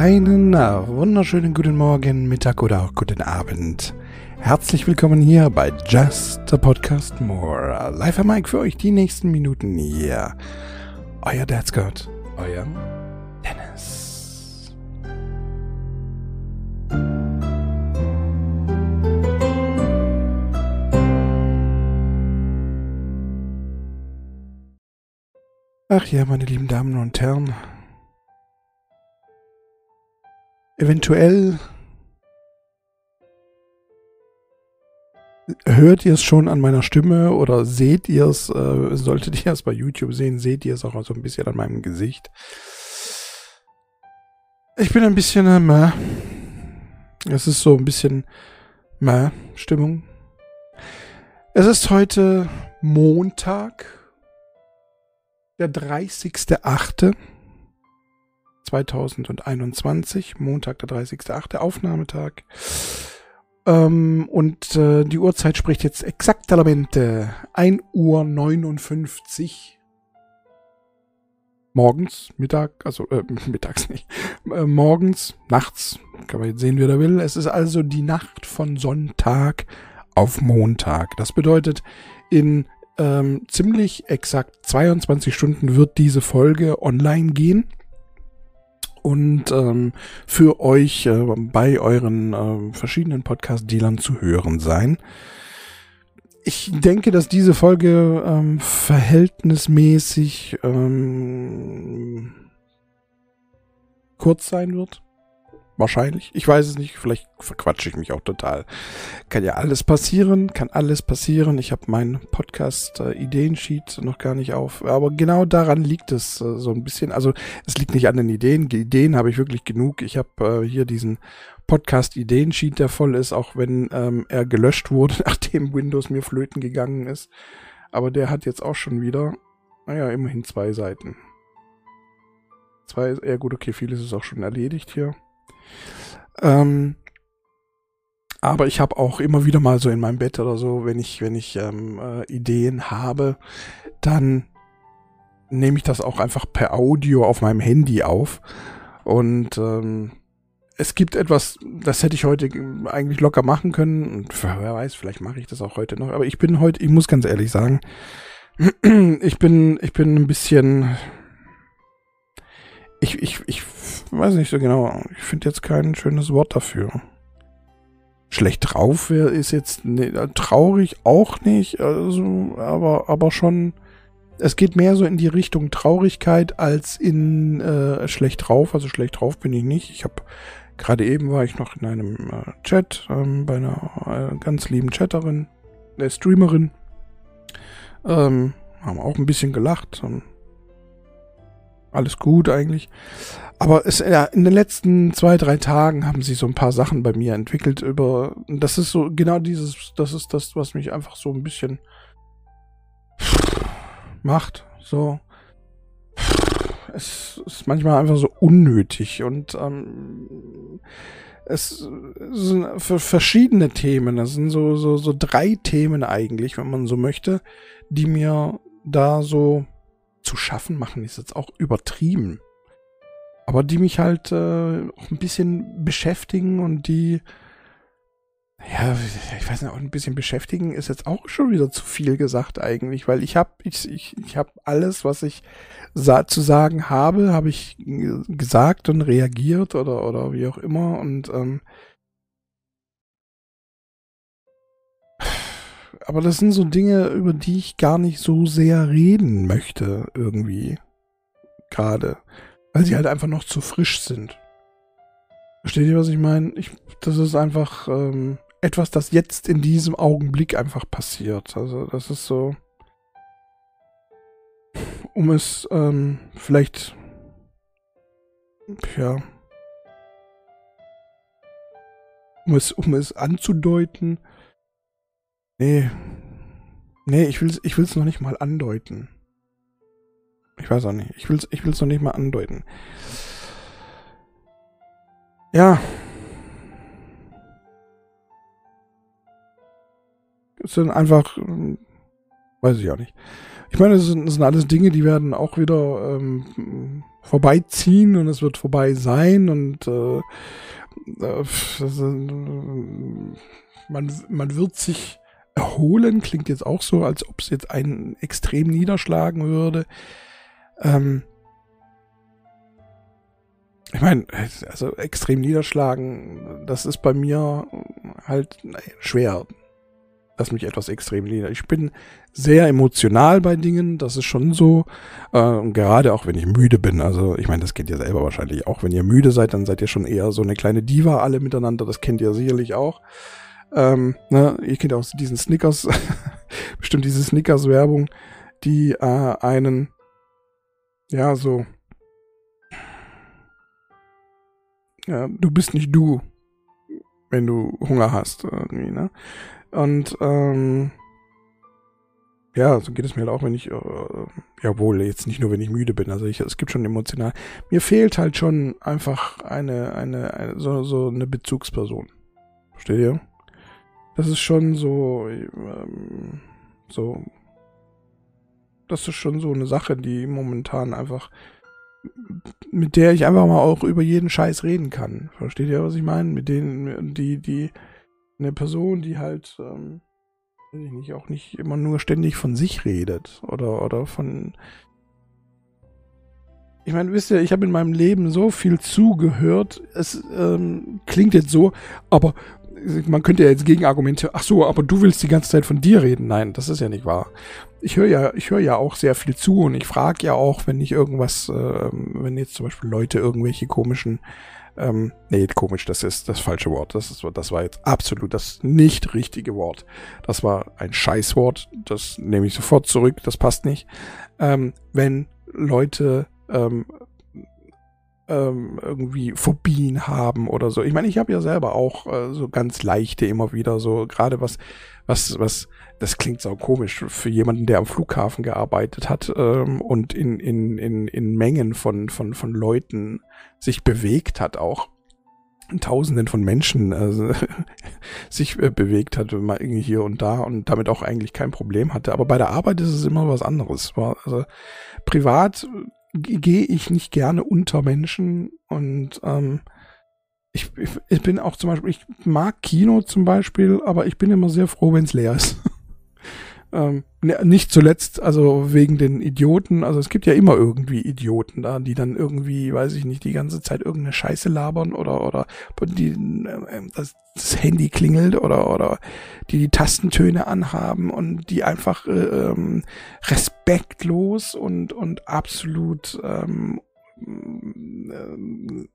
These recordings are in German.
Einen wunderschönen guten Morgen, Mittag oder auch guten Abend. Herzlich willkommen hier bei Just a Podcast More. Live am Mike für euch die nächsten Minuten hier. Euer Dad Scott, euer Dennis. Ach ja, meine lieben Damen und Herren, Eventuell hört ihr es schon an meiner Stimme oder seht ihr es, äh, solltet ihr es bei YouTube sehen, seht ihr es auch so ein bisschen an meinem Gesicht. Ich bin ein bisschen äh, meh. Es ist so ein bisschen meh Stimmung. Es ist heute Montag, der 30.8. 2021, Montag, der 30.8. Aufnahmetag. Ähm, und äh, die Uhrzeit spricht jetzt exaktamente 1 Uhr 59 morgens, Mittag, also äh, mittags nicht, äh, morgens, nachts, kann man jetzt sehen, wie er will. Es ist also die Nacht von Sonntag auf Montag. Das bedeutet, in ähm, ziemlich exakt 22 Stunden wird diese Folge online gehen und ähm, für euch äh, bei euren äh, verschiedenen Podcast-Dealern zu hören sein. Ich denke, dass diese Folge ähm, verhältnismäßig ähm, kurz sein wird. Wahrscheinlich. Ich weiß es nicht. Vielleicht verquatsche ich mich auch total. Kann ja alles passieren. Kann alles passieren. Ich habe meinen Podcast-Ideensheet äh, noch gar nicht auf. Aber genau daran liegt es äh, so ein bisschen. Also es liegt nicht an den Ideen. Die Ideen habe ich wirklich genug. Ich habe äh, hier diesen Podcast-Ideensheet, der voll ist, auch wenn ähm, er gelöscht wurde, nachdem Windows mir flöten gegangen ist. Aber der hat jetzt auch schon wieder, naja, immerhin zwei Seiten. Zwei, ja gut, okay, vieles ist auch schon erledigt hier. Ähm, aber ich habe auch immer wieder mal so in meinem Bett oder so, wenn ich, wenn ich ähm, äh, Ideen habe, dann nehme ich das auch einfach per Audio auf meinem Handy auf. Und ähm, es gibt etwas, das hätte ich heute eigentlich locker machen können. Und wer weiß, vielleicht mache ich das auch heute noch. Aber ich bin heute, ich muss ganz ehrlich sagen, ich bin, ich bin ein bisschen, ich, ich, ich weiß nicht so genau. Ich finde jetzt kein schönes Wort dafür. Schlecht drauf ist jetzt ne, traurig auch nicht, also, aber, aber schon. Es geht mehr so in die Richtung Traurigkeit als in äh, schlecht drauf. Also schlecht drauf bin ich nicht. Ich habe gerade eben war ich noch in einem äh, Chat ähm, bei einer äh, ganz lieben Chatterin, der Streamerin. Ähm, haben auch ein bisschen gelacht. Und alles gut eigentlich. Aber es, ja, in den letzten zwei, drei Tagen haben sich so ein paar Sachen bei mir entwickelt über, das ist so, genau dieses, das ist das, was mich einfach so ein bisschen macht, so. Es ist manchmal einfach so unnötig und ähm, es sind für verschiedene Themen, das sind so, so, so drei Themen eigentlich, wenn man so möchte, die mir da so zu schaffen machen, ist jetzt auch übertrieben. Aber die mich halt äh, auch ein bisschen beschäftigen und die, ja, ich weiß nicht, auch ein bisschen beschäftigen ist jetzt auch schon wieder zu viel gesagt eigentlich, weil ich habe ich, ich, ich hab alles, was ich sa zu sagen habe, habe ich gesagt und reagiert oder, oder wie auch immer und ähm, aber das sind so Dinge, über die ich gar nicht so sehr reden möchte, irgendwie. Gerade. Weil sie halt einfach noch zu frisch sind. Versteht ihr, was ich meine? Ich, das ist einfach ähm, etwas, das jetzt in diesem Augenblick einfach passiert. Also, das ist so. Um es ähm, vielleicht. Ja. Um es, um es anzudeuten Nee. Nee, ich will es ich will's noch nicht mal andeuten. Ich weiß auch nicht. Ich will es ich will's noch nicht mal andeuten. Ja. Es sind einfach. Weiß ich auch nicht. Ich meine, das sind, sind alles Dinge, die werden auch wieder ähm, vorbeiziehen und es wird vorbei sein und äh, äh, man, man wird sich erholen, klingt jetzt auch so, als ob es jetzt einen extrem niederschlagen würde. Ähm, ich meine, also extrem niederschlagen, das ist bei mir halt schwer dass mich etwas extrem nieder. Ich bin sehr emotional bei Dingen, das ist schon so. Äh, gerade auch wenn ich müde bin. Also ich meine, das kennt ihr selber wahrscheinlich auch. Wenn ihr müde seid, dann seid ihr schon eher so eine kleine Diva alle miteinander. Das kennt ihr sicherlich auch. Ähm, ne, ihr kennt auch diesen Snickers, bestimmt diese Snickers-Werbung, die äh, einen, ja, so, ja, du bist nicht du, wenn du Hunger hast, irgendwie, ne? Und ähm, ja, so geht es mir halt auch, wenn ich, äh, ja wohl, jetzt nicht nur, wenn ich müde bin. Also ich, es gibt schon emotional. Mir fehlt halt schon einfach eine, eine, eine so, so eine Bezugsperson. Versteht ihr? Das ist schon so, ähm, so, das ist schon so eine Sache, die momentan einfach, mit der ich einfach mal auch über jeden Scheiß reden kann. Versteht ihr, was ich meine? Mit denen, die, die, eine Person, die halt, ähm, weiß ich nicht, auch nicht immer nur ständig von sich redet oder, oder von. Ich meine, wisst ihr, ich habe in meinem Leben so viel zugehört. Es ähm, klingt jetzt so, aber man könnte ja jetzt Gegenargumente, ach so, aber du willst die ganze Zeit von dir reden. Nein, das ist ja nicht wahr. Ich höre ja, ich höre ja auch sehr viel zu und ich frage ja auch, wenn ich irgendwas, äh, wenn jetzt zum Beispiel Leute irgendwelche komischen ähm, nee, komisch, das ist das falsche Wort. Das, ist, das war jetzt absolut das nicht richtige Wort. Das war ein Scheißwort. Das nehme ich sofort zurück. Das passt nicht. Ähm, wenn Leute ähm, ähm, irgendwie Phobien haben oder so. Ich meine, ich habe ja selber auch äh, so ganz leichte immer wieder so, gerade was, was, was, das klingt so komisch für jemanden, der am Flughafen gearbeitet hat ähm, und in, in, in, in Mengen von, von, von Leuten sich bewegt hat auch. Tausenden von Menschen äh, sich äh, bewegt hat, mal irgendwie hier und da und damit auch eigentlich kein Problem hatte. Aber bei der Arbeit ist es immer was anderes. Also, privat gehe ich nicht gerne unter Menschen und ähm, ich, ich, bin auch zum Beispiel, ich mag Kino zum Beispiel, aber ich bin immer sehr froh, wenn es leer ist. Ähm, ne, nicht zuletzt, also wegen den Idioten, also es gibt ja immer irgendwie Idioten da, die dann irgendwie, weiß ich nicht, die ganze Zeit irgendeine Scheiße labern oder, oder die, äh, das, das Handy klingelt oder, oder die die Tastentöne anhaben und die einfach äh, ähm, respektlos und, und absolut ähm, äh,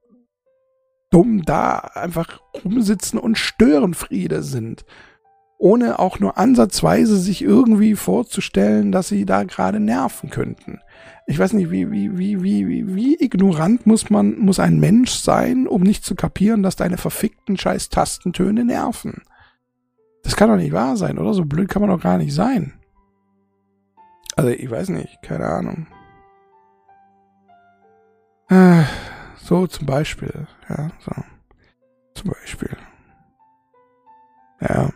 dumm da einfach rumsitzen und Störenfriede sind ohne auch nur ansatzweise sich irgendwie vorzustellen, dass sie da gerade nerven könnten. Ich weiß nicht, wie, wie, wie, wie, wie ignorant muss man, muss ein Mensch sein, um nicht zu kapieren, dass deine verfickten scheiß Tastentöne nerven. Das kann doch nicht wahr sein, oder? So blöd kann man doch gar nicht sein. Also, ich weiß nicht, keine Ahnung. Äh, so zum Beispiel, ja, so. Zum Beispiel. Ja.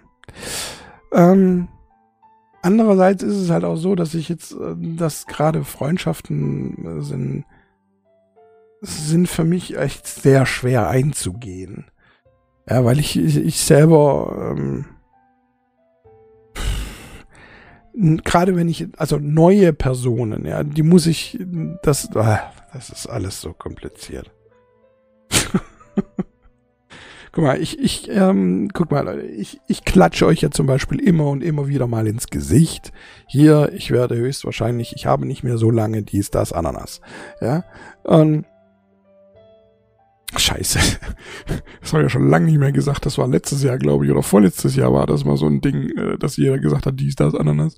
Ähm, andererseits ist es halt auch so, dass ich jetzt, äh, dass gerade Freundschaften äh, sind, sind für mich echt sehr schwer einzugehen. Ja, weil ich, ich, selber, ähm, gerade wenn ich, also neue Personen, ja, die muss ich, das, ah, das ist alles so kompliziert. Guck mal, ich, ich, ähm, guck mal, Leute, ich, ich klatsche euch ja zum Beispiel immer und immer wieder mal ins Gesicht. Hier, ich werde höchstwahrscheinlich, ich habe nicht mehr so lange dies, das, Ananas. Ja, und Scheiße. Das habe ich ja schon lange nicht mehr gesagt. Das war letztes Jahr, glaube ich, oder vorletztes Jahr war das mal so ein Ding, äh, dass jeder gesagt hat, dies, das, Ananas.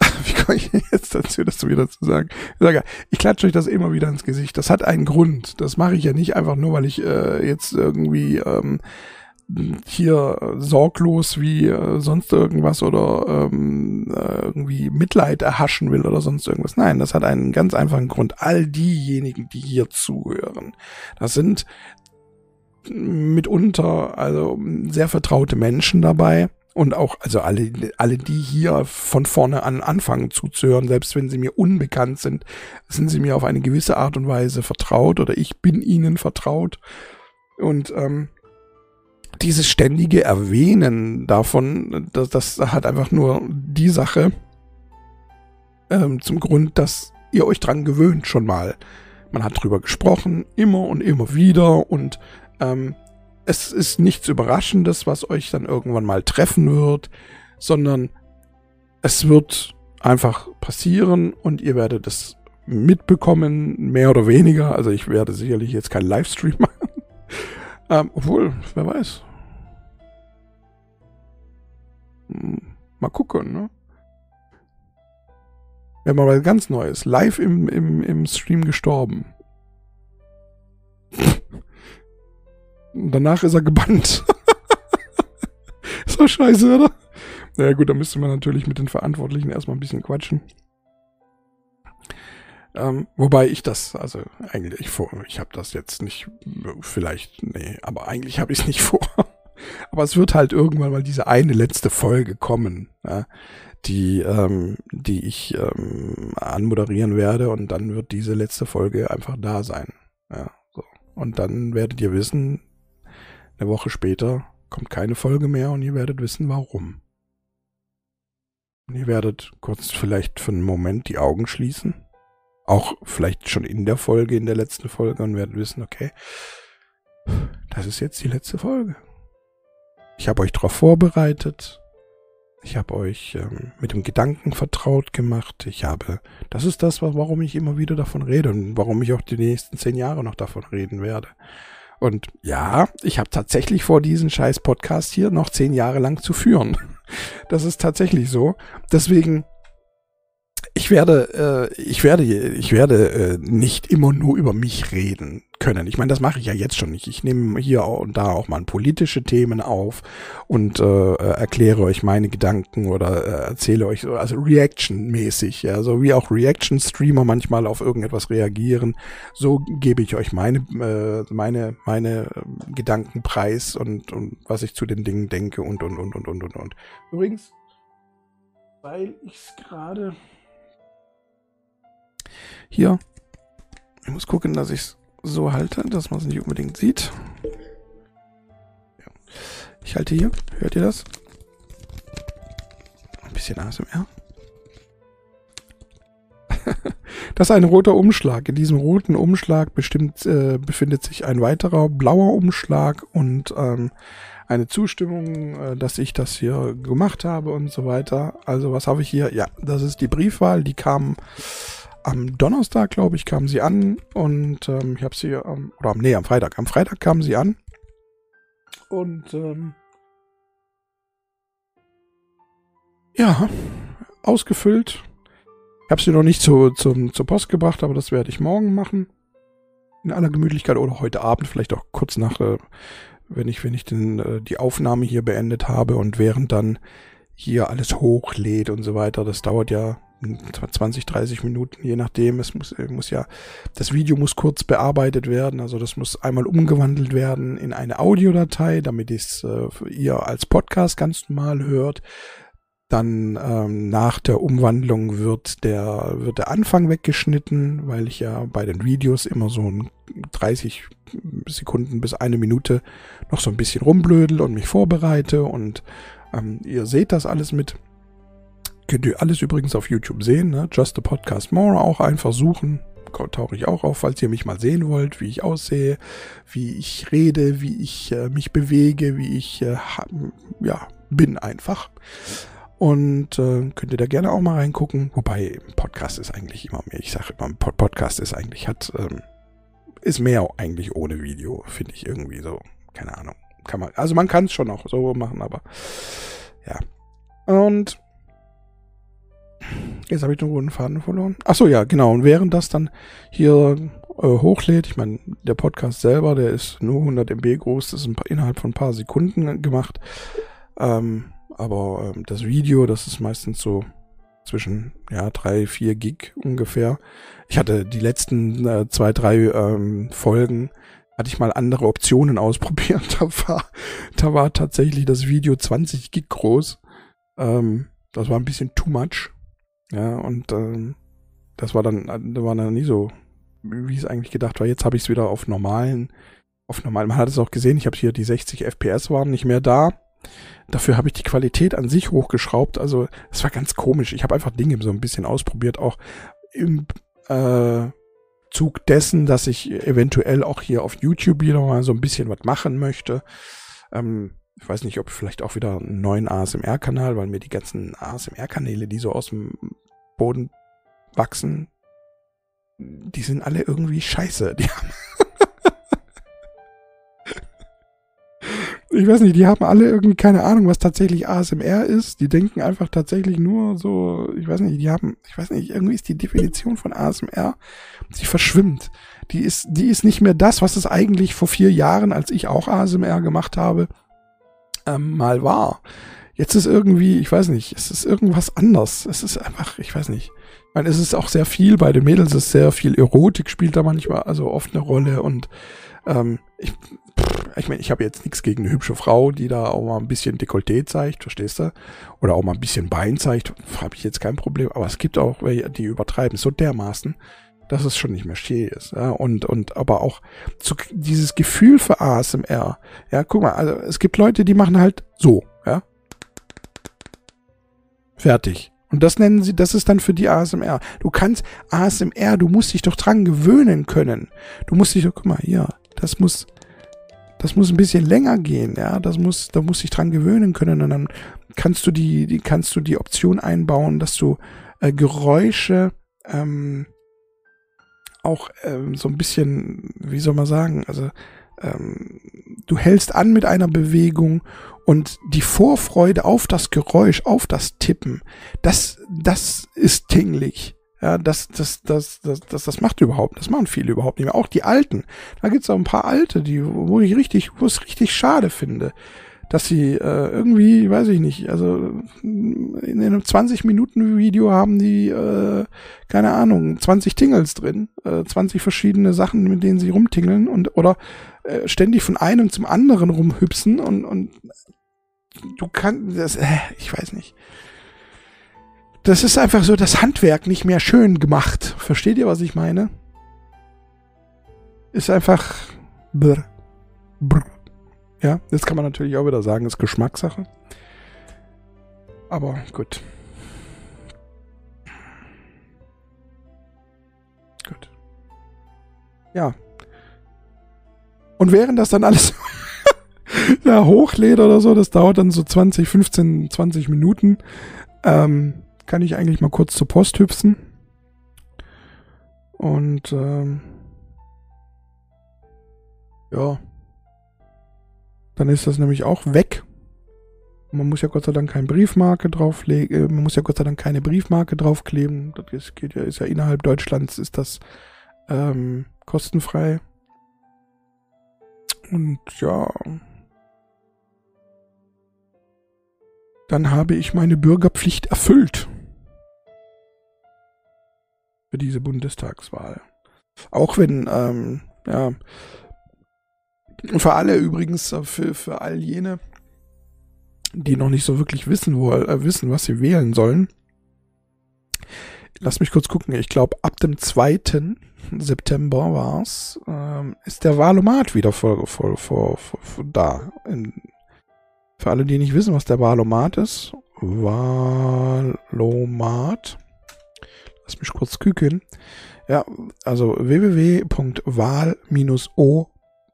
Wie komme ich jetzt dazu, das wieder zu sagen? Ich sage, ich klatsche euch das immer wieder ins Gesicht. Das hat einen Grund. Das mache ich ja nicht einfach nur, weil ich äh, jetzt irgendwie ähm, hier sorglos wie äh, sonst irgendwas oder ähm, äh, irgendwie Mitleid erhaschen will oder sonst irgendwas. Nein, das hat einen ganz einfachen Grund. All diejenigen, die hier zuhören, das sind mitunter also sehr vertraute Menschen dabei und auch, also alle, alle, die hier von vorne an anfangen zuzuhören, selbst wenn sie mir unbekannt sind, sind sie mir auf eine gewisse Art und Weise vertraut oder ich bin ihnen vertraut. Und ähm, dieses ständige Erwähnen davon, das, das hat einfach nur die Sache ähm, zum Grund, dass ihr euch dran gewöhnt schon mal. Man hat drüber gesprochen, immer und immer wieder und ähm, es ist nichts Überraschendes, was euch dann irgendwann mal treffen wird, sondern es wird einfach passieren und ihr werdet es mitbekommen, mehr oder weniger. Also ich werde sicherlich jetzt keinen Livestream machen. ähm, obwohl, wer weiß. Hm, mal gucken, ne? Wir haben mal ganz Neues. Live im, im, im Stream gestorben. Danach ist er gebannt. ist doch scheiße, oder? Naja gut, da müsste man natürlich mit den Verantwortlichen erstmal ein bisschen quatschen. Ähm, wobei ich das, also eigentlich vor, ich habe das jetzt nicht, vielleicht, nee, aber eigentlich habe ich es nicht vor. aber es wird halt irgendwann mal diese eine letzte Folge kommen, ja, die, ähm, die ich ähm, anmoderieren werde und dann wird diese letzte Folge einfach da sein. Ja, so. Und dann werdet ihr wissen, eine Woche später kommt keine Folge mehr und ihr werdet wissen, warum. Und ihr werdet kurz vielleicht für einen Moment die Augen schließen. Auch vielleicht schon in der Folge, in der letzten Folge und werdet wissen, okay, das ist jetzt die letzte Folge. Ich habe euch darauf vorbereitet. Ich habe euch ähm, mit dem Gedanken vertraut gemacht. Ich habe, das ist das, warum ich immer wieder davon rede und warum ich auch die nächsten zehn Jahre noch davon reden werde. Und ja, ich habe tatsächlich vor, diesen scheiß Podcast hier noch zehn Jahre lang zu führen. Das ist tatsächlich so. Deswegen ich werde, äh, ich werde, ich werde äh, nicht immer nur über mich reden können. Ich meine, das mache ich ja jetzt schon nicht. Ich nehme hier und da auch mal politische Themen auf und äh, erkläre euch meine Gedanken oder äh, erzähle euch so, also Reaction-mäßig, ja, so wie auch Reaction-Streamer manchmal auf irgendetwas reagieren. So gebe ich euch meine, äh, meine, meine Gedanken preis und, und was ich zu den Dingen denke und und und und und und und. Übrigens, weil ich es gerade hier. Ich muss gucken, dass ich es so halte, dass man es nicht unbedingt sieht. Ich halte hier. Hört ihr das? Ein bisschen ASMR. das ist ein roter Umschlag. In diesem roten Umschlag bestimmt, äh, befindet sich ein weiterer blauer Umschlag und ähm, eine Zustimmung, äh, dass ich das hier gemacht habe und so weiter. Also was habe ich hier? Ja, das ist die Briefwahl. Die kam am Donnerstag, glaube ich, kam sie an und ähm, ich habe sie, ähm, oder nee, am Freitag. Am Freitag kam sie an und ähm, ja, ausgefüllt. Ich habe sie noch nicht zu, zum, zur Post gebracht, aber das werde ich morgen machen. In aller Gemütlichkeit oder heute Abend, vielleicht auch kurz nach, äh, wenn ich, wenn ich den, äh, die Aufnahme hier beendet habe und während dann hier alles hochlädt und so weiter. Das dauert ja 20, 30 Minuten, je nachdem. Es muss, muss ja, das Video muss kurz bearbeitet werden, also das muss einmal umgewandelt werden in eine Audiodatei, damit es äh, ihr als Podcast ganz normal hört. Dann ähm, nach der Umwandlung wird der, wird der Anfang weggeschnitten, weil ich ja bei den Videos immer so 30 Sekunden bis eine Minute noch so ein bisschen rumblödel und mich vorbereite und ähm, ihr seht das alles mit. Könnt ihr alles übrigens auf YouTube sehen, ne? Just a Podcast More auch einfach suchen. Tauche ich auch auf, falls ihr mich mal sehen wollt, wie ich aussehe, wie ich rede, wie ich äh, mich bewege, wie ich äh, ja, bin einfach. Und äh, könnt ihr da gerne auch mal reingucken. Wobei, Podcast ist eigentlich immer mehr. Ich sage immer, Podcast ist eigentlich, hat, ähm, ist mehr eigentlich ohne Video, finde ich irgendwie so. Keine Ahnung. Kann man, also man kann es schon auch so machen, aber ja. Und Jetzt habe ich den roten Faden verloren. Ach so, ja, genau. Und während das dann hier äh, hochlädt, ich meine, der Podcast selber, der ist nur 100 MB groß, das ist innerhalb von ein paar Sekunden gemacht. Ähm, aber ähm, das Video, das ist meistens so zwischen ja drei, vier Gig ungefähr. Ich hatte die letzten äh, zwei, drei ähm, Folgen, hatte ich mal andere Optionen ausprobiert. Da war, da war tatsächlich das Video 20 Gig groß. Ähm, das war ein bisschen too much. Ja, und ähm, das war dann, da war dann nie so, wie es eigentlich gedacht war. Jetzt habe ich es wieder auf normalen, auf normalen. Man hat es auch gesehen, ich habe hier die 60 FPS waren nicht mehr da. Dafür habe ich die Qualität an sich hochgeschraubt. Also es war ganz komisch. Ich habe einfach Dinge so ein bisschen ausprobiert, auch im äh, Zug dessen, dass ich eventuell auch hier auf YouTube wieder mal so ein bisschen was machen möchte. Ähm, ich weiß nicht, ob vielleicht auch wieder einen neuen ASMR-Kanal, weil mir die ganzen ASMR-Kanäle, die so aus dem Boden wachsen, die sind alle irgendwie scheiße. Die haben ich weiß nicht, die haben alle irgendwie keine Ahnung, was tatsächlich ASMR ist. Die denken einfach tatsächlich nur so, ich weiß nicht, die haben, ich weiß nicht, irgendwie ist die Definition von ASMR, sie verschwimmt. Die ist, die ist nicht mehr das, was es eigentlich vor vier Jahren, als ich auch ASMR gemacht habe, ähm, mal war. Jetzt ist irgendwie, ich weiß nicht, es ist irgendwas anders. Es ist einfach, ich weiß nicht. Ich meine, es ist auch sehr viel bei den Mädels, es ist sehr viel Erotik spielt da manchmal, also oft eine Rolle und ähm, ich, ich meine, ich habe jetzt nichts gegen eine hübsche Frau, die da auch mal ein bisschen Dekolleté zeigt, verstehst du? Oder auch mal ein bisschen Bein zeigt, habe ich jetzt kein Problem. Aber es gibt auch welche, die übertreiben so dermaßen, dass es schon nicht mehr schön ist. Ja? Und, und aber auch zu, dieses Gefühl für ASMR. Ja, guck mal, also es gibt Leute, die machen halt so, ja. Fertig. Und das nennen sie, das ist dann für die ASMR. Du kannst ASMR, du musst dich doch dran gewöhnen können. Du musst dich doch, guck mal, hier, das muss, das muss ein bisschen länger gehen, ja. Das muss, da muss ich dran gewöhnen können. Und dann kannst du die, die kannst du die Option einbauen, dass du äh, Geräusche ähm, auch ähm, so ein bisschen, wie soll man sagen, also ähm, du hältst an mit einer Bewegung und die Vorfreude auf das Geräusch, auf das Tippen, das, das ist tinglig. Ja, das, das, das, das, das, das macht überhaupt, das machen viele überhaupt nicht mehr. Auch die Alten. Da gibt's auch ein paar Alte, die, wo ich richtig, wo es richtig schade finde, dass sie äh, irgendwie, weiß ich nicht, also in einem 20-Minuten-Video haben die, äh, keine Ahnung, 20 Tingles drin, äh, 20 verschiedene Sachen, mit denen sie rumtingeln und oder äh, ständig von einem zum anderen rumhüpsen und, und du kannst das, äh, ich weiß nicht das ist einfach so das Handwerk nicht mehr schön gemacht. Versteht ihr, was ich meine? Ist einfach brr, brr. Ja, jetzt kann man natürlich auch wieder sagen, ist Geschmackssache. Aber gut. Gut. Ja. Und während das dann alles ja, hochlädt oder so, das dauert dann so 20, 15, 20 Minuten. Ähm, kann ich eigentlich mal kurz zur Post hüpfen. Und ähm, ja, dann ist das nämlich auch weg. Man muss ja Gott sei Dank keine Briefmarke drauflegen, äh, man muss ja Gott sei Dank keine Briefmarke draufkleben. Das geht ja, ist ja innerhalb Deutschlands ist das ähm, kostenfrei. Und ja, dann habe ich meine Bürgerpflicht erfüllt für diese Bundestagswahl. Auch wenn, ähm, ja, für alle übrigens, äh, für, für all jene, die noch nicht so wirklich wissen, wo, äh, wissen, was sie wählen sollen. Lass mich kurz gucken. Ich glaube, ab dem 2. September war's, ähm, ist der Wahlomat wieder vor, vor, vor, vor da. In, für alle, die nicht wissen, was der Wahlomat ist. Wahlomat Lass mich kurz küken. Ja, also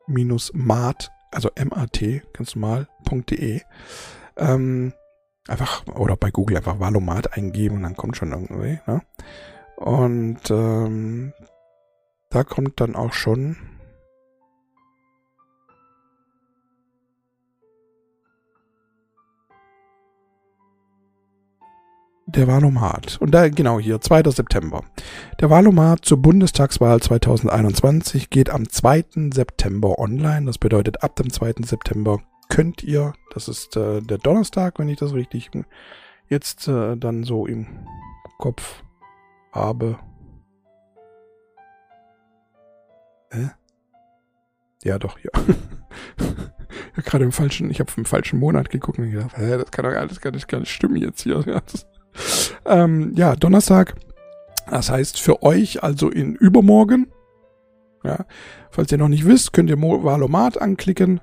www.wahl-o-mat, also M-A-T, ganz normal.de. Ähm, einfach, oder bei Google einfach Wahlomat eingeben und dann kommt schon irgendwie, ne? Und ähm, da kommt dann auch schon der Wahlomat. Und da, genau hier, 2. September. Der Wahlomat zur Bundestagswahl 2021 geht am 2. September online. Das bedeutet, ab dem 2. September könnt ihr, das ist äh, der Donnerstag, wenn ich das richtig jetzt äh, dann so im Kopf habe. Äh? Ja, doch, ja. ja gerade im falschen, ich habe im falschen Monat geguckt und gedacht, hä, das kann doch alles gar nicht, gar nicht stimmen jetzt hier. Ja, das, ähm, ja, Donnerstag. Das heißt für euch also in übermorgen. Ja, falls ihr noch nicht wisst, könnt ihr Valomat anklicken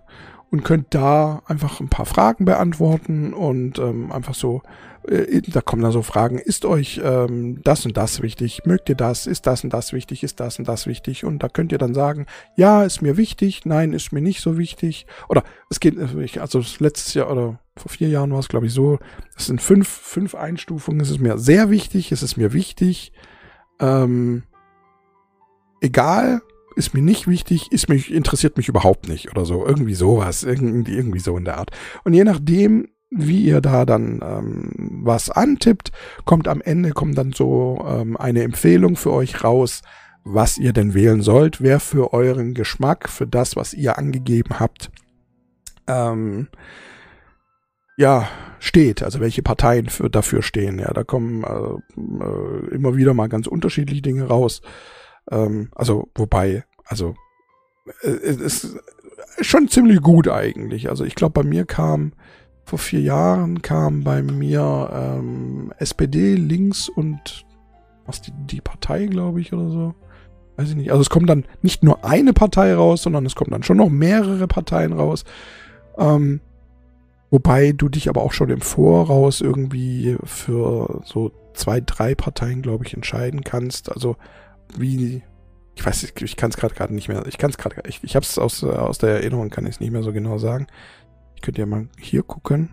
und könnt da einfach ein paar Fragen beantworten und ähm, einfach so, äh, da kommen dann so Fragen, ist euch ähm, das und das wichtig? Mögt ihr das? Ist das und das wichtig? Ist das und das wichtig? Und da könnt ihr dann sagen, ja, ist mir wichtig, nein, ist mir nicht so wichtig. Oder es geht, also letztes Jahr oder vor vier Jahren war es, glaube ich, so, es sind fünf, fünf Einstufungen, es ist mir sehr wichtig, es ist mir wichtig, ähm, egal, ist mir nicht wichtig, ist mich, interessiert mich überhaupt nicht oder so. Irgendwie sowas, irgendwie, irgendwie so in der Art. Und je nachdem, wie ihr da dann ähm, was antippt, kommt am Ende, kommt dann so ähm, eine Empfehlung für euch raus, was ihr denn wählen sollt, wer für euren Geschmack, für das, was ihr angegeben habt, ähm, ja, steht, also welche Parteien für, dafür stehen. Ja, da kommen äh, äh, immer wieder mal ganz unterschiedliche Dinge raus. Ähm, also, wobei, also, äh, es ist schon ziemlich gut eigentlich. Also, ich glaube, bei mir kam, vor vier Jahren kam bei mir ähm, SPD, links und was die, die Partei, glaube ich, oder so. Weiß ich nicht. Also, es kommt dann nicht nur eine Partei raus, sondern es kommen dann schon noch mehrere Parteien raus. Ähm, Wobei du dich aber auch schon im Voraus irgendwie für so zwei, drei Parteien, glaube ich, entscheiden kannst. Also wie, ich weiß, ich, ich kann es gerade nicht mehr, ich kann es gerade, ich, ich habe es aus, aus der Erinnerung, kann ich es nicht mehr so genau sagen. Ich könnte ja mal hier gucken.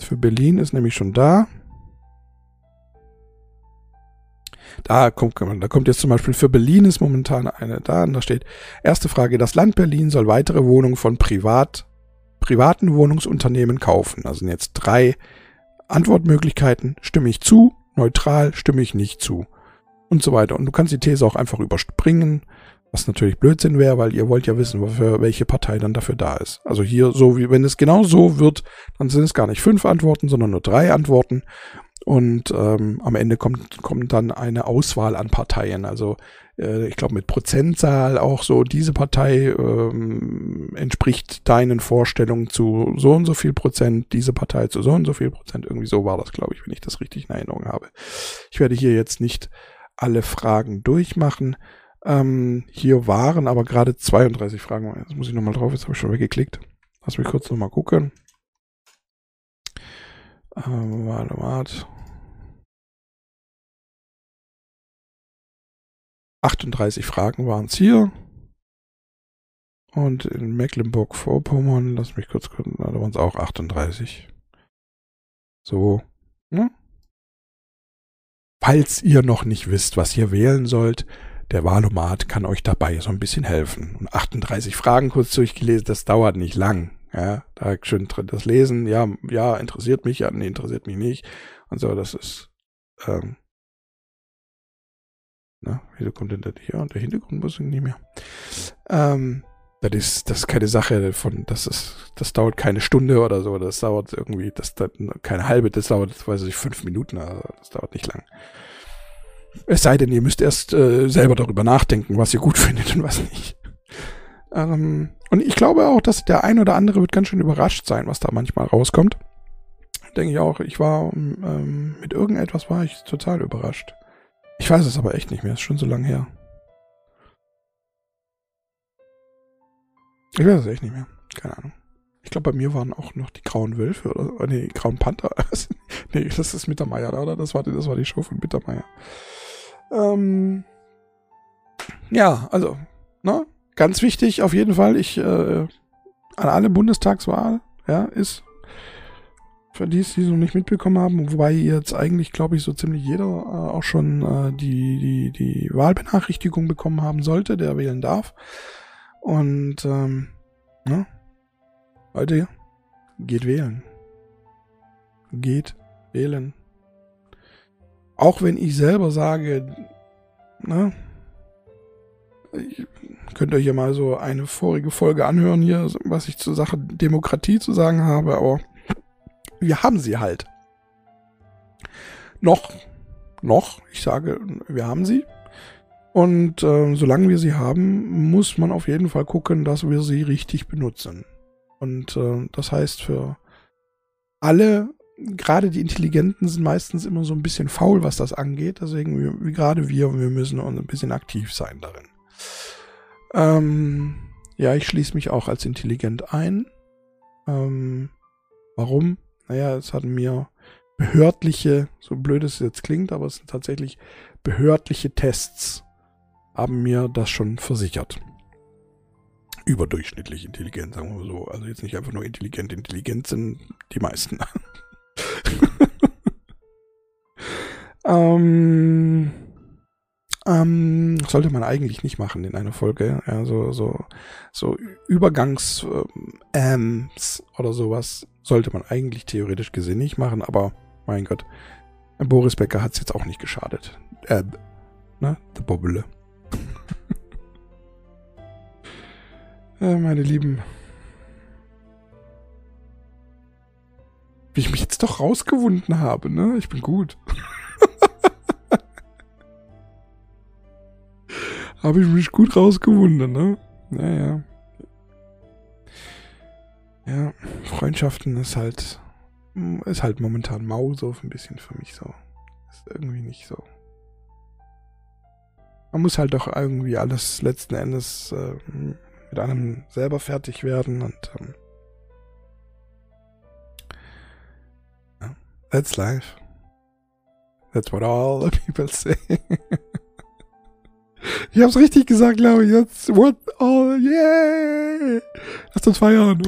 Für Berlin ist nämlich schon da. Da kommt, da kommt jetzt zum Beispiel für Berlin ist momentan eine da und da steht, erste Frage, das Land Berlin soll weitere Wohnungen von privat privaten Wohnungsunternehmen kaufen. Also sind jetzt drei Antwortmöglichkeiten. Stimme ich zu, neutral, stimme ich nicht zu. Und so weiter. Und du kannst die These auch einfach überspringen, was natürlich Blödsinn wäre, weil ihr wollt ja wissen, für welche Partei dann dafür da ist. Also hier, so wie, wenn es genau so wird, dann sind es gar nicht fünf Antworten, sondern nur drei Antworten. Und ähm, am Ende kommt, kommt dann eine Auswahl an Parteien. Also äh, ich glaube mit Prozentzahl auch so, diese Partei ähm, entspricht deinen Vorstellungen zu so und so viel Prozent, diese Partei zu so und so viel Prozent. Irgendwie so war das, glaube ich, wenn ich das richtig in Erinnerung habe. Ich werde hier jetzt nicht alle Fragen durchmachen. Ähm, hier waren aber gerade 32 Fragen. Jetzt muss ich nochmal drauf, jetzt habe ich schon weggeklickt. Lass mich kurz nochmal gucken. Ähm, warte, warte. 38 Fragen waren es hier. Und in Mecklenburg-Vorpommern, lass mich kurz gucken, da waren es auch 38. So, ne? Falls ihr noch nicht wisst, was ihr wählen sollt, der Wahlomat kann euch dabei so ein bisschen helfen. Und 38 Fragen kurz durchgelesen, das dauert nicht lang. Ja, da schön das Lesen, ja, ja, interessiert mich, ja, nee, interessiert mich nicht. Und so, das ist, ähm, na, wieso kommt denn das hier und der Hintergrundmusik nicht mehr? Ähm, das ist, das ist keine Sache von, das ist, das dauert keine Stunde oder so, das dauert irgendwie, das dauert keine halbe, das dauert, weiß ich, fünf Minuten, also das dauert nicht lang. Es sei denn, ihr müsst erst äh, selber darüber nachdenken, was ihr gut findet und was nicht. Ähm, und ich glaube auch, dass der ein oder andere wird ganz schön überrascht sein, was da manchmal rauskommt. Denke ich auch. Ich war ähm, mit irgendetwas war ich total überrascht. Ich weiß es aber echt nicht mehr, ist schon so lange her. Ich weiß es echt nicht mehr. Keine Ahnung. Ich glaube, bei mir waren auch noch die grauen Wölfe oder nee, die grauen Panther. nee, das ist Mittermeier, oder? Das war, das war die Show von Mittermeier. Ähm, ja, also, ne? Ganz wichtig auf jeden Fall, ich äh, an alle Bundestagswahl, ja, ist für die, die es noch nicht mitbekommen haben, wobei jetzt eigentlich, glaube ich, so ziemlich jeder äh, auch schon äh, die, die, die Wahlbenachrichtigung bekommen haben sollte, der wählen darf. Und ähm, ne? Leute, geht wählen. Geht wählen. Auch wenn ich selber sage, ne? Könnt euch ja mal so eine vorige Folge anhören hier, was ich zur Sache Demokratie zu sagen habe, aber wir haben sie halt. Noch, noch, ich sage, wir haben sie. Und äh, solange wir sie haben, muss man auf jeden Fall gucken, dass wir sie richtig benutzen. Und äh, das heißt für alle, gerade die Intelligenten sind meistens immer so ein bisschen faul, was das angeht. Deswegen, wie, wie gerade wir, wir müssen ein bisschen aktiv sein darin. Ähm, ja, ich schließe mich auch als intelligent ein. Ähm, warum? Naja, es hatten mir behördliche, so blöd es jetzt klingt, aber es sind tatsächlich behördliche Tests, haben mir das schon versichert. Überdurchschnittlich intelligent, sagen wir mal so. Also jetzt nicht einfach nur intelligent, intelligent sind die meisten. ähm, ähm, sollte man eigentlich nicht machen in einer Folge. Ja, so, so, so Übergangs ähm, oder sowas sollte man eigentlich theoretisch gesehen nicht machen, aber mein Gott. Boris Becker hat es jetzt auch nicht geschadet. Äh, ne? Der Bobbele. ja, meine Lieben. Wie ich mich jetzt doch rausgewunden habe, ne? Ich bin gut. habe ich mich gut rausgewunden, ne? Naja. Ja, Freundschaften ist halt ist halt momentan mau so ein bisschen für mich so. Ist irgendwie nicht so. Man muss halt doch irgendwie alles letzten Endes äh, mit einem selber fertig werden und ähm, that's life. That's what all the people say. ich hab's richtig gesagt, glaube ich. Jetzt, what, oh, yeah! Lass uns feiern.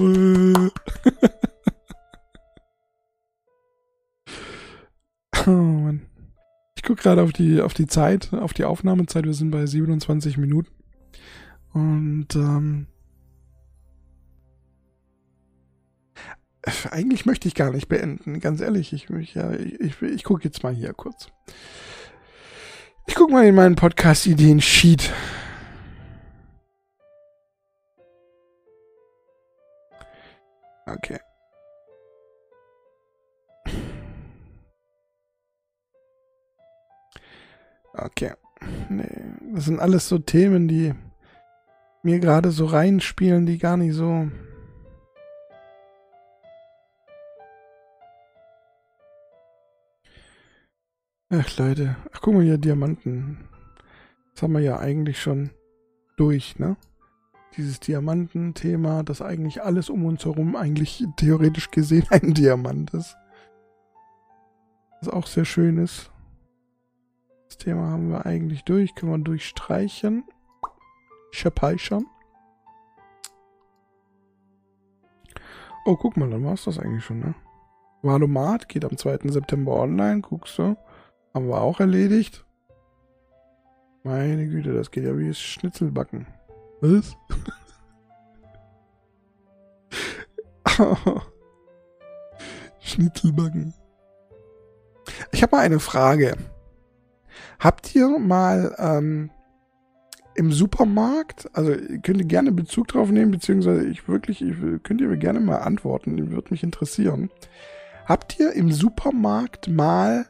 Oh Mann. Ich gucke gerade auf die, auf die Zeit, auf die Aufnahmezeit. Wir sind bei 27 Minuten. Und ähm, eigentlich möchte ich gar nicht beenden, ganz ehrlich. Ich, ich, ja, ich, ich gucke jetzt mal hier kurz. Ich gucke mal in meinen Podcast-Ideen-Sheet. Okay. Okay. Nee, das sind alles so Themen, die mir gerade so reinspielen, die gar nicht so. Ach Leute, ach guck mal hier, Diamanten. Das haben wir ja eigentlich schon durch, ne? Dieses Diamanten-Thema, dass eigentlich alles um uns herum eigentlich theoretisch gesehen ein Diamant ist. Was auch sehr schön ist. Das Thema haben wir eigentlich durch. Können wir durchstreichen. Speichern. Oh, guck mal, dann war es das eigentlich schon, ne? Valomat geht am 2. September online, guckst du. Haben wir auch erledigt. Meine Güte, das geht ja wie Schnitzelbacken. Was? Schnitzelbacken. Ich habe mal eine Frage. Habt ihr mal ähm, im Supermarkt, also könnt ihr gerne Bezug drauf nehmen, beziehungsweise ich wirklich, ich, könnt ihr mir gerne mal antworten, würde mich interessieren. Habt ihr im Supermarkt mal,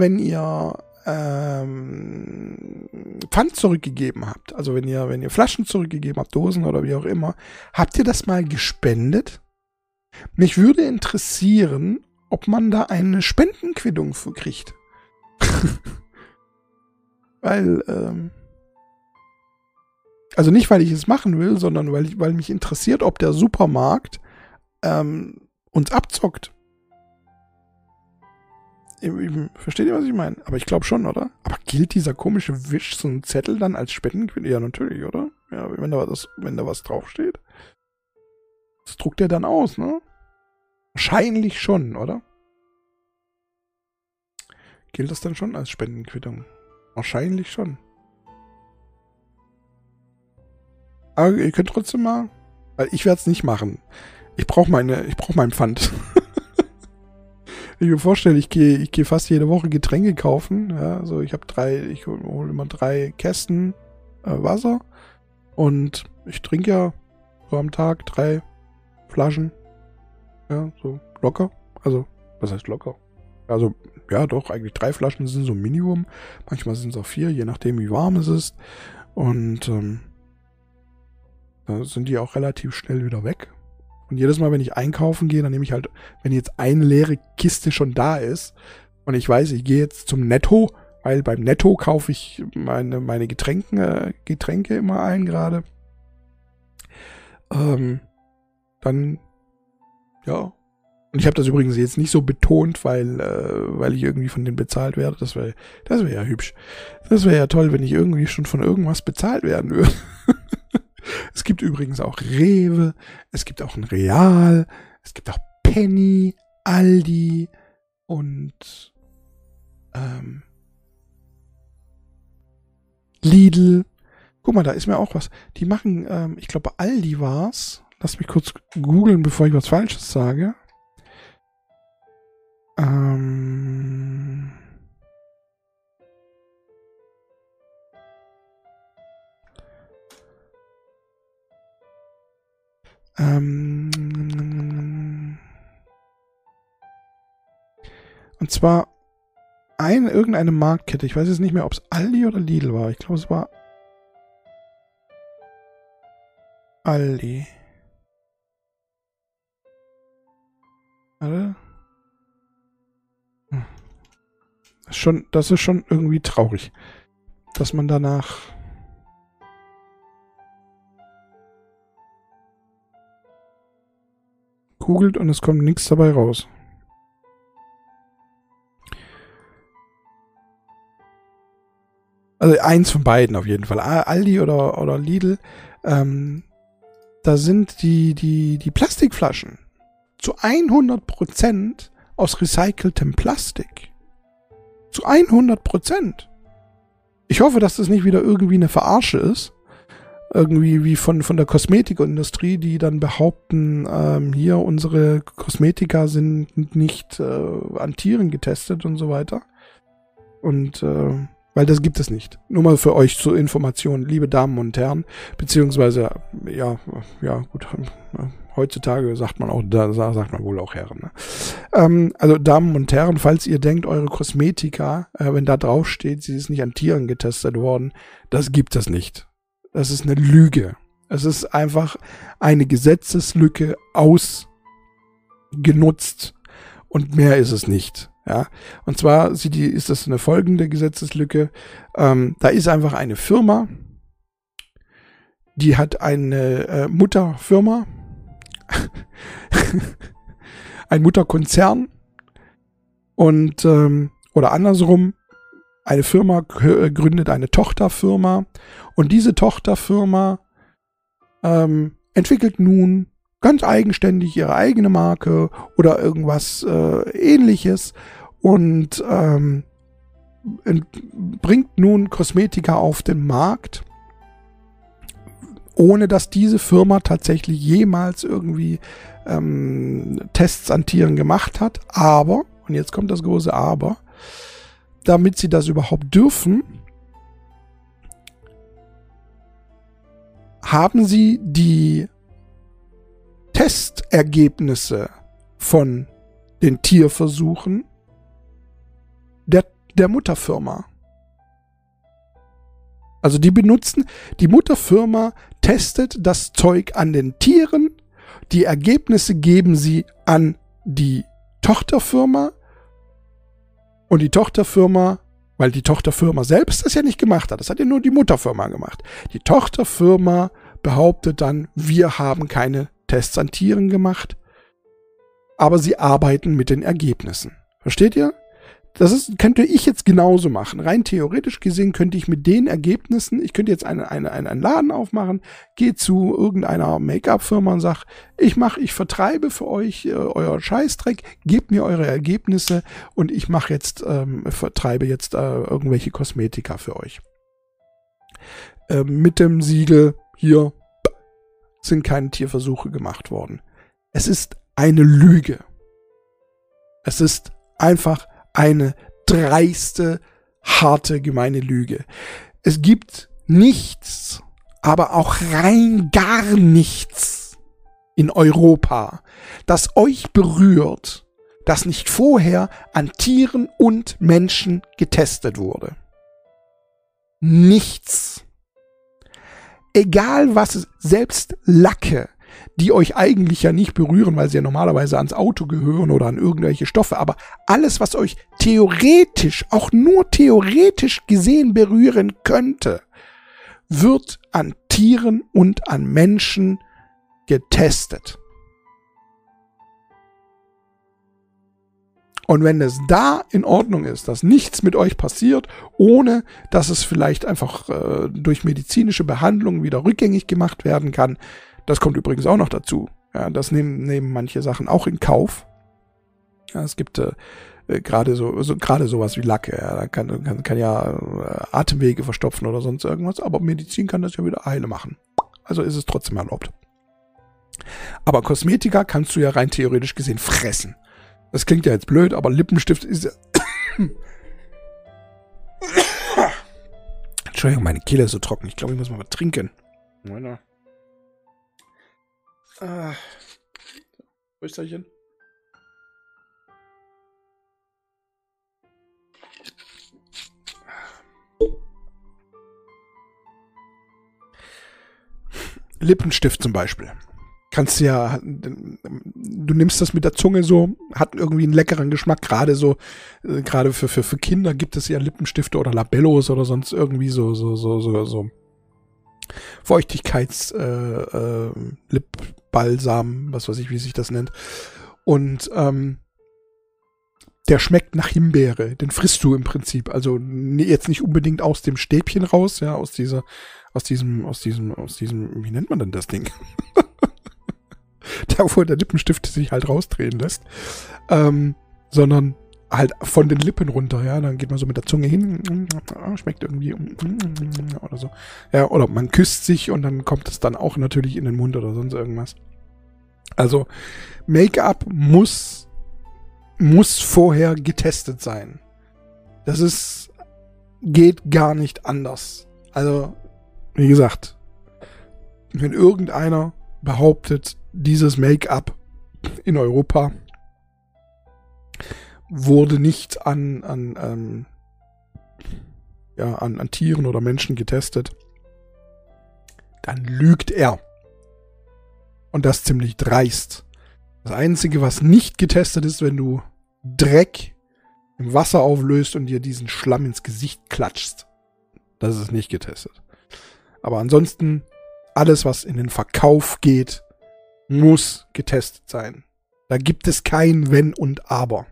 wenn ihr ähm, Pfand zurückgegeben habt, also wenn ihr, wenn ihr Flaschen zurückgegeben habt, Dosen oder wie auch immer, habt ihr das mal gespendet? Mich würde interessieren, ob man da eine Spendenquittung für kriegt. Weil, ähm, also nicht, weil ich es machen will, sondern weil, ich, weil mich interessiert, ob der Supermarkt ähm, uns abzockt. Versteht ihr, was ich meine? Aber ich glaube schon, oder? Aber gilt dieser komische Wisch, so ein Zettel dann als Spendenquelle? Ja, natürlich, oder? Ja, wenn da was, wenn da was draufsteht. Das druckt er dann aus, ne? Wahrscheinlich schon, oder? Gilt das dann schon als Spendenquittung? Wahrscheinlich schon. Aber ihr könnt trotzdem mal. Ich werde es nicht machen. Ich brauche meine, ich brauche meinen Pfand. ich mir vorstelle, ich gehe, ich gehe fast jede Woche Getränke kaufen. Ja, also ich habe drei, ich hole immer drei Kästen äh, Wasser und ich trinke ja so am Tag drei Flaschen. Ja, so locker. Also, was heißt locker? Also ja doch, eigentlich drei Flaschen sind so Minimum. Manchmal sind es auch vier, je nachdem wie warm es ist. Und ähm, da sind die auch relativ schnell wieder weg. Und jedes Mal, wenn ich einkaufen gehe, dann nehme ich halt, wenn jetzt eine leere Kiste schon da ist und ich weiß, ich gehe jetzt zum Netto, weil beim Netto kaufe ich meine, meine Getränke, Getränke immer ein gerade. Ähm, dann, ja. Und ich habe das übrigens jetzt nicht so betont, weil, äh, weil ich irgendwie von denen bezahlt werde. Das wäre das wäre ja hübsch. Das wäre ja toll, wenn ich irgendwie schon von irgendwas bezahlt werden würde. es gibt übrigens auch Rewe, es gibt auch ein Real, es gibt auch Penny, Aldi und ähm, Lidl. Guck mal, da ist mir auch was. Die machen, ähm, ich glaube, Aldi war's. Lass mich kurz googeln, bevor ich was Falsches sage. Ähm. Ähm. Und zwar eine, irgendeine Marktkette. Ich weiß jetzt nicht mehr, ob es Aldi oder Lidl war. Ich glaube, es war Aldi. Warte. Hm. Das ist schon, das ist schon irgendwie traurig, dass man danach googelt und es kommt nichts dabei raus. Also eins von beiden auf jeden Fall. Aldi oder, oder Lidl. Ähm, da sind die, die, die Plastikflaschen zu 100% aus recyceltem Plastik. Zu 100%. Ich hoffe, dass das nicht wieder irgendwie eine Verarsche ist. Irgendwie wie von, von der Kosmetikindustrie, die dann behaupten, ähm, hier unsere Kosmetika sind nicht äh, an Tieren getestet und so weiter. Und äh, weil das gibt es nicht. Nur mal für euch zur Information, liebe Damen und Herren, beziehungsweise, ja, ja, gut, heutzutage sagt man auch, da sagt man wohl auch Herren. Ne? Ähm, also Damen und Herren, falls ihr denkt, eure Kosmetika, äh, wenn da drauf steht, sie ist nicht an Tieren getestet worden, das gibt es nicht. Das ist eine Lüge. Es ist einfach eine Gesetzeslücke ausgenutzt und mehr ist es nicht. Ja, und zwar ist das eine folgende Gesetzeslücke. Ähm, da ist einfach eine Firma, die hat eine äh, Mutterfirma, ein Mutterkonzern und ähm, oder andersrum, eine Firma gründet eine Tochterfirma und diese Tochterfirma ähm, entwickelt nun ganz eigenständig ihre eigene Marke oder irgendwas äh, ähnliches und ähm, bringt nun Kosmetika auf den Markt, ohne dass diese Firma tatsächlich jemals irgendwie ähm, Tests an Tieren gemacht hat. Aber, und jetzt kommt das große Aber, damit sie das überhaupt dürfen, haben sie die Testergebnisse von den Tierversuchen der, der Mutterfirma. Also die benutzen, die Mutterfirma testet das Zeug an den Tieren, die Ergebnisse geben sie an die Tochterfirma und die Tochterfirma, weil die Tochterfirma selbst das ja nicht gemacht hat, das hat ja nur die Mutterfirma gemacht. Die Tochterfirma behauptet dann, wir haben keine Tests an Tieren gemacht, aber sie arbeiten mit den Ergebnissen. Versteht ihr? Das ist, könnte ich jetzt genauso machen. Rein theoretisch gesehen könnte ich mit den Ergebnissen, ich könnte jetzt eine, eine, eine, einen Laden aufmachen, gehe zu irgendeiner Make-up-Firma und sage, ich mache, ich vertreibe für euch äh, euer Scheißdreck, gebt mir eure Ergebnisse und ich mache jetzt, ähm, vertreibe jetzt äh, irgendwelche Kosmetika für euch. Äh, mit dem Siegel hier sind keine Tierversuche gemacht worden. Es ist eine Lüge. Es ist einfach eine dreiste, harte, gemeine Lüge. Es gibt nichts, aber auch rein gar nichts in Europa, das euch berührt, das nicht vorher an Tieren und Menschen getestet wurde. Nichts. Egal was, selbst Lacke, die euch eigentlich ja nicht berühren, weil sie ja normalerweise ans Auto gehören oder an irgendwelche Stoffe, aber alles, was euch theoretisch, auch nur theoretisch gesehen berühren könnte, wird an Tieren und an Menschen getestet. Und wenn es da in Ordnung ist, dass nichts mit euch passiert, ohne dass es vielleicht einfach äh, durch medizinische Behandlung wieder rückgängig gemacht werden kann, das kommt übrigens auch noch dazu. Ja, das nehmen, nehmen manche Sachen auch in Kauf. Ja, es gibt äh, äh gerade so, so gerade sowas wie Lacke, ja, da kann, kann, kann ja äh, Atemwege verstopfen oder sonst irgendwas, aber Medizin kann das ja wieder heile machen. Also ist es trotzdem erlaubt. Aber Kosmetika kannst du ja rein theoretisch gesehen fressen. Das klingt ja jetzt blöd, aber Lippenstift ist ja. Entschuldigung, meine Kehle ist so trocken. Ich glaube, ich muss mal was trinken. Meiner. Ah. Rösterchen. Lippenstift zum Beispiel kannst du ja, du nimmst das mit der Zunge so, hat irgendwie einen leckeren Geschmack, gerade so, äh, gerade für, für, für Kinder gibt es ja Lippenstifte oder Labellos oder sonst irgendwie so, so, so, so, so Feuchtigkeits, äh, äh, Lipbalsam, was weiß ich, wie sich das nennt. Und, ähm, der schmeckt nach Himbeere, den frisst du im Prinzip. Also jetzt nicht unbedingt aus dem Stäbchen raus, ja, aus dieser, aus diesem, aus diesem, aus diesem, wie nennt man denn das Ding? da wo der Lippenstift sich halt rausdrehen lässt, ähm, sondern halt von den Lippen runter, ja, dann geht man so mit der Zunge hin, schmeckt irgendwie oder so. Ja, oder man küsst sich und dann kommt es dann auch natürlich in den Mund oder sonst irgendwas. Also Make-up muss muss vorher getestet sein. Das ist geht gar nicht anders. Also wie gesagt, wenn irgendeiner behauptet, dieses Make-up in Europa wurde nicht an, an, ähm, ja, an, an Tieren oder Menschen getestet, dann lügt er. Und das ziemlich dreist. Das Einzige, was nicht getestet ist, wenn du Dreck im Wasser auflöst und dir diesen Schlamm ins Gesicht klatschst. Das ist nicht getestet. Aber ansonsten, alles, was in den Verkauf geht, muss getestet sein. Da gibt es kein Wenn und Aber.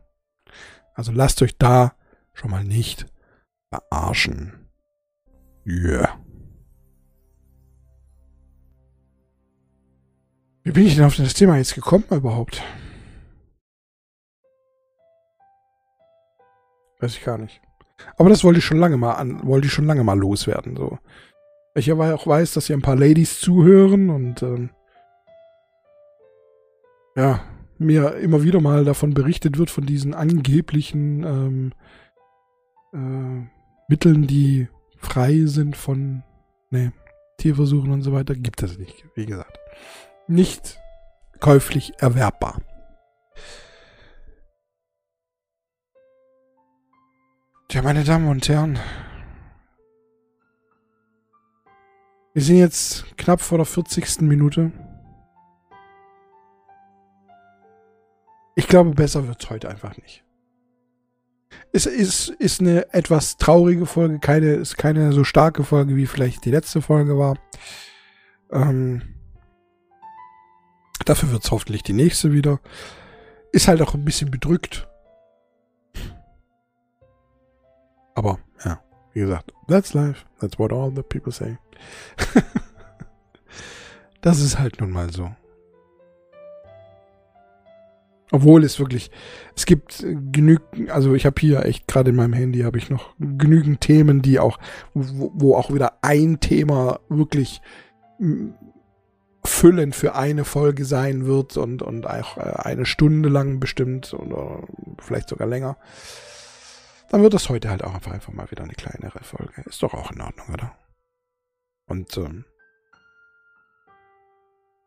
Also lasst euch da schon mal nicht verarschen. Yeah. Wie bin ich denn auf das Thema jetzt gekommen überhaupt? Weiß ich gar nicht. Aber das wollte ich schon lange mal an, wollte ich schon lange mal loswerden. So. Ich ja auch weiß, dass hier ein paar Ladies zuhören und ähm, ja, mir immer wieder mal davon berichtet wird, von diesen angeblichen ähm, äh, Mitteln, die frei sind von ne, Tierversuchen und so weiter, gibt es nicht, wie gesagt. Nicht käuflich erwerbbar. Tja, meine Damen und Herren, wir sind jetzt knapp vor der 40. Minute. Ich glaube, besser wird es heute einfach nicht. Es ist, ist eine etwas traurige Folge, keine, ist keine so starke Folge, wie vielleicht die letzte Folge war. Ähm, dafür wird es hoffentlich die nächste wieder. Ist halt auch ein bisschen bedrückt. Aber, ja, wie gesagt, that's life. That's what all the people say. das ist halt nun mal so. Obwohl es wirklich, es gibt genügend, also ich habe hier echt gerade in meinem Handy habe ich noch genügend Themen, die auch, wo, wo auch wieder ein Thema wirklich füllend für eine Folge sein wird und, und auch äh, eine Stunde lang bestimmt oder vielleicht sogar länger. Dann wird das heute halt auch einfach, einfach mal wieder eine kleinere Folge. Ist doch auch in Ordnung, oder? Und ähm,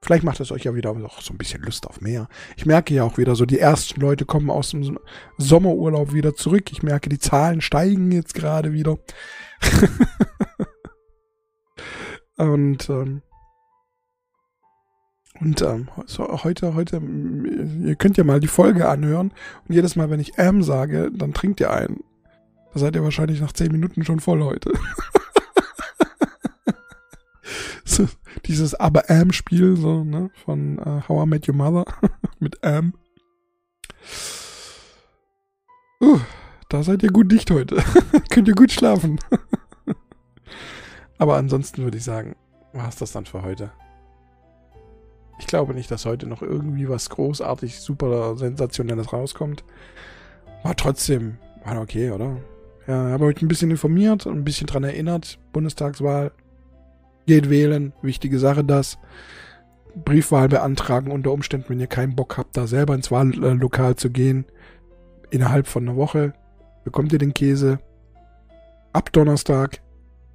Vielleicht macht es euch ja wieder auch so ein bisschen Lust auf mehr. Ich merke ja auch wieder so, die ersten Leute kommen aus dem Sommerurlaub wieder zurück. Ich merke, die Zahlen steigen jetzt gerade wieder. und ähm, und ähm, so heute, heute, ihr könnt ja mal die Folge anhören und jedes Mal, wenn ich M sage, dann trinkt ihr einen. Da seid ihr wahrscheinlich nach zehn Minuten schon voll heute. dieses Aber Am-Spiel, so, ne, von uh, How I Met Your Mother mit Am. Uh, da seid ihr gut dicht heute. Könnt ihr gut schlafen. Aber ansonsten würde ich sagen, war es das dann für heute. Ich glaube nicht, dass heute noch irgendwie was großartig, super sensationelles rauskommt. War trotzdem, war okay, oder? Ja, habe euch ein bisschen informiert und ein bisschen dran erinnert. Bundestagswahl Geht wählen, wichtige Sache das. Briefwahl beantragen unter Umständen, wenn ihr keinen Bock habt, da selber ins Wahllokal zu gehen. Innerhalb von einer Woche bekommt ihr den Käse. Ab Donnerstag,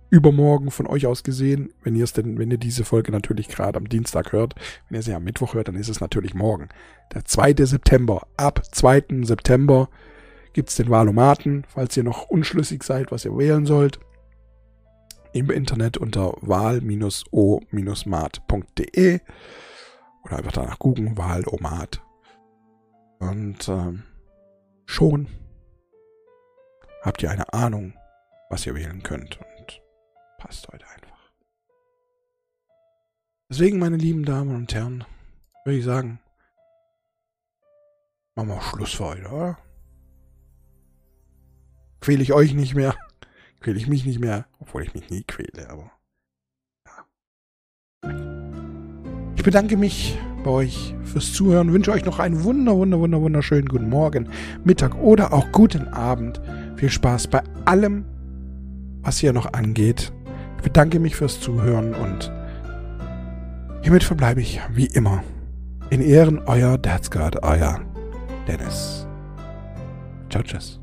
übermorgen von euch aus gesehen, wenn ihr es denn, wenn ihr diese Folge natürlich gerade am Dienstag hört, wenn ihr sie am Mittwoch hört, dann ist es natürlich morgen. Der 2. September. Ab 2. September gibt es den Wahlomaten, falls ihr noch unschlüssig seid, was ihr wählen sollt im Internet unter wahl-o-mat.de oder einfach danach googeln, Wahl-o-mat. Und ähm, schon habt ihr eine Ahnung, was ihr wählen könnt und passt heute einfach. Deswegen, meine lieben Damen und Herren, würde ich sagen, machen wir Schluss für heute, oder? Quäle ich euch nicht mehr quäle ich mich nicht mehr, obwohl ich mich nie quäle, aber ja. Ich bedanke mich bei euch fürs Zuhören, wünsche euch noch einen wunder, wunder, wunder, wunderschönen guten Morgen, Mittag oder auch guten Abend. Viel Spaß bei allem, was hier noch angeht. Ich bedanke mich fürs Zuhören und hiermit verbleibe ich wie immer in Ehren euer Dad's God, euer Dennis. Ciao, tschüss.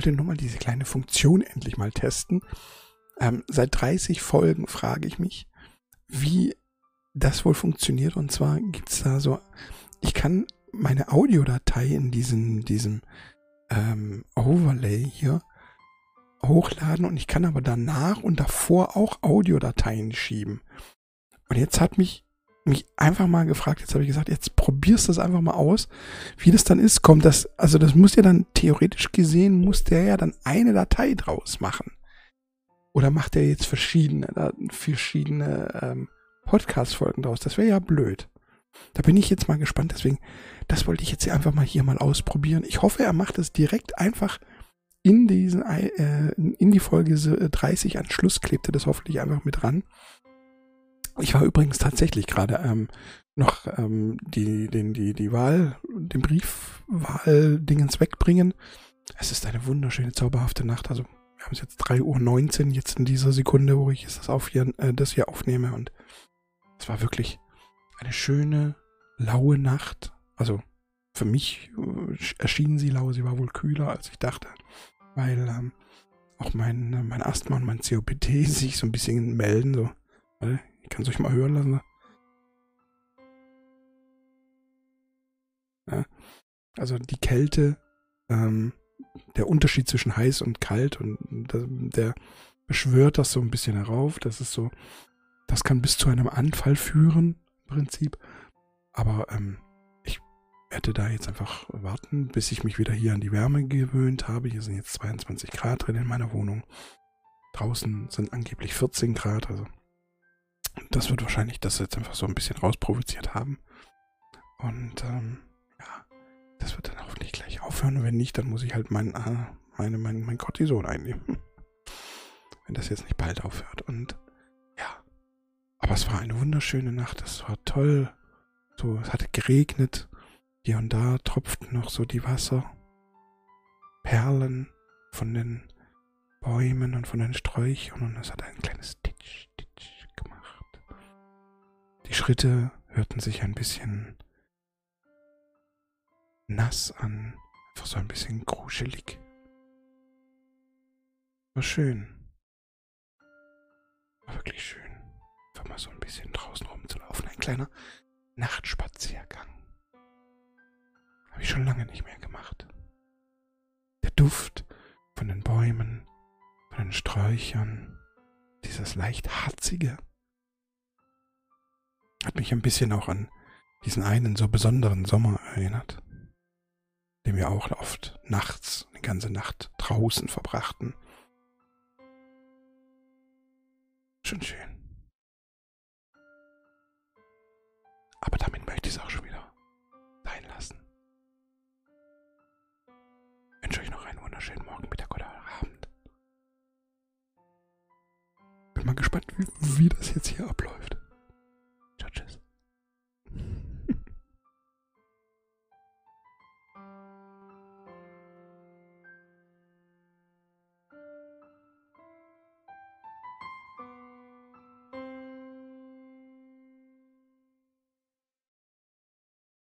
Wollte nur mal diese kleine Funktion endlich mal testen. Ähm, seit 30 Folgen frage ich mich, wie das wohl funktioniert. Und zwar gibt's da so, ich kann meine Audiodatei in diesem, diesem ähm, Overlay hier hochladen und ich kann aber danach und davor auch Audiodateien schieben. Und jetzt hat mich mich einfach mal gefragt, jetzt habe ich gesagt, jetzt probierst du das einfach mal aus, wie das dann ist, kommt das, also das muss ja dann theoretisch gesehen, muss der ja dann eine Datei draus machen. Oder macht er jetzt verschiedene, verschiedene ähm, Podcast-Folgen draus? Das wäre ja blöd. Da bin ich jetzt mal gespannt, deswegen, das wollte ich jetzt einfach mal hier mal ausprobieren. Ich hoffe, er macht es direkt einfach in diesen, äh, in die Folge 30 an Schluss klebt er das hoffentlich einfach mit ran. Ich war übrigens tatsächlich gerade ähm, noch ähm, die, den, die, die Wahl, den Briefwahl-Dingens wegbringen. Es ist eine wunderschöne, zauberhafte Nacht. Also wir haben es jetzt 3.19 Uhr jetzt in dieser Sekunde, wo ich das, auf hier, äh, das hier aufnehme. Und es war wirklich eine schöne, laue Nacht. Also für mich äh, erschien sie lau, sie war wohl kühler, als ich dachte. Weil ähm, auch mein, mein Asthma und mein COPD sich so ein bisschen melden. So, ich kann es euch mal hören lassen. Ja, also die Kälte, ähm, der Unterschied zwischen heiß und kalt und der beschwört das so ein bisschen herauf. Das ist so, das kann bis zu einem Anfall führen, im Prinzip. Aber ähm, ich werde da jetzt einfach warten, bis ich mich wieder hier an die Wärme gewöhnt habe. Hier sind jetzt 22 Grad drin in meiner Wohnung. Draußen sind angeblich 14 Grad, also das wird wahrscheinlich das jetzt einfach so ein bisschen rausprovoziert haben. Und ähm, ja, das wird dann hoffentlich gleich aufhören. Und wenn nicht, dann muss ich halt mein, äh, meine, mein, mein Cortison einnehmen. wenn das jetzt nicht bald aufhört. Und ja, aber es war eine wunderschöne Nacht. Es war toll. So, es hatte geregnet. Hier und da tropften noch so die Wasserperlen von den Bäumen und von den Sträuchern und es hat ein kleines Titsch, Titsch. Die Schritte hörten sich ein bisschen nass an, einfach so ein bisschen gruschelig. War schön. War wirklich schön. Einfach mal so ein bisschen draußen rumzulaufen. Ein kleiner Nachtspaziergang. Habe ich schon lange nicht mehr gemacht. Der Duft von den Bäumen, von den Sträuchern, dieses leicht harzige, hat mich ein bisschen auch an diesen einen so besonderen Sommer erinnert, den wir auch oft nachts, die ganze Nacht draußen verbrachten. Schon schön. Aber damit möchte ich es auch schon wieder sein lassen. Ich wünsche euch noch einen wunderschönen Morgen, Mittag oder Abend. Bin mal gespannt, wie, wie das jetzt hier abläuft. touches.